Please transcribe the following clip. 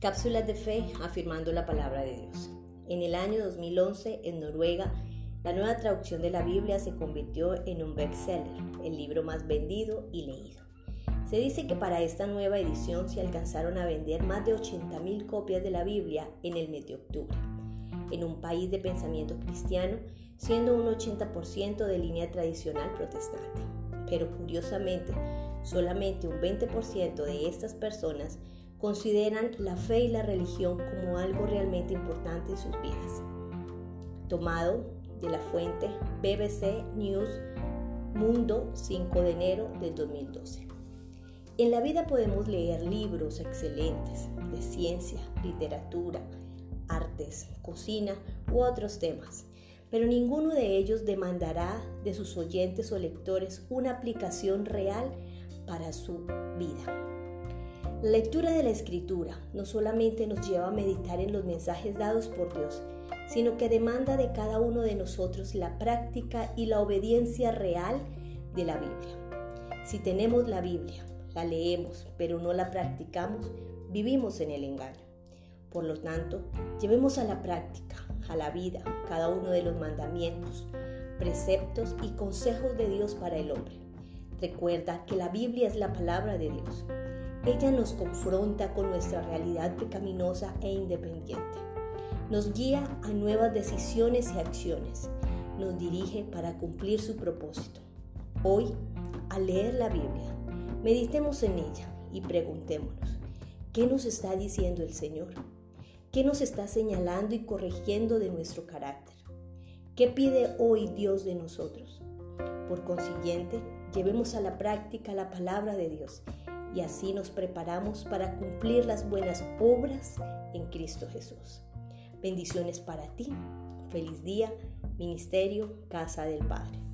Cápsulas de fe afirmando la palabra de Dios. En el año 2011, en Noruega, la nueva traducción de la Biblia se convirtió en un bestseller, el libro más vendido y leído. Se dice que para esta nueva edición se alcanzaron a vender más de 80.000 copias de la Biblia en el mes de octubre. En un país de pensamiento cristiano, siendo un 80% de línea tradicional protestante. Pero curiosamente, solamente un 20% de estas personas consideran la fe y la religión como algo realmente importante en sus vidas. Tomado de la fuente BBC News Mundo 5 de enero de 2012. En la vida podemos leer libros excelentes de ciencia, literatura, artes, cocina u otros temas, pero ninguno de ellos demandará de sus oyentes o lectores una aplicación real para su vida. La lectura de la escritura no solamente nos lleva a meditar en los mensajes dados por Dios, sino que demanda de cada uno de nosotros la práctica y la obediencia real de la Biblia. Si tenemos la Biblia, la leemos, pero no la practicamos, vivimos en el engaño. Por lo tanto, llevemos a la práctica, a la vida, cada uno de los mandamientos, preceptos y consejos de Dios para el hombre. Recuerda que la Biblia es la palabra de Dios ella nos confronta con nuestra realidad pecaminosa e independiente. Nos guía a nuevas decisiones y acciones. Nos dirige para cumplir su propósito. Hoy, al leer la Biblia, meditemos en ella y preguntémonos, ¿qué nos está diciendo el Señor? ¿Qué nos está señalando y corrigiendo de nuestro carácter? ¿Qué pide hoy Dios de nosotros? Por consiguiente, llevemos a la práctica la palabra de Dios y así nos preparamos para cumplir las buenas obras en Cristo Jesús. Bendiciones para ti. Feliz día, Ministerio Casa del Padre.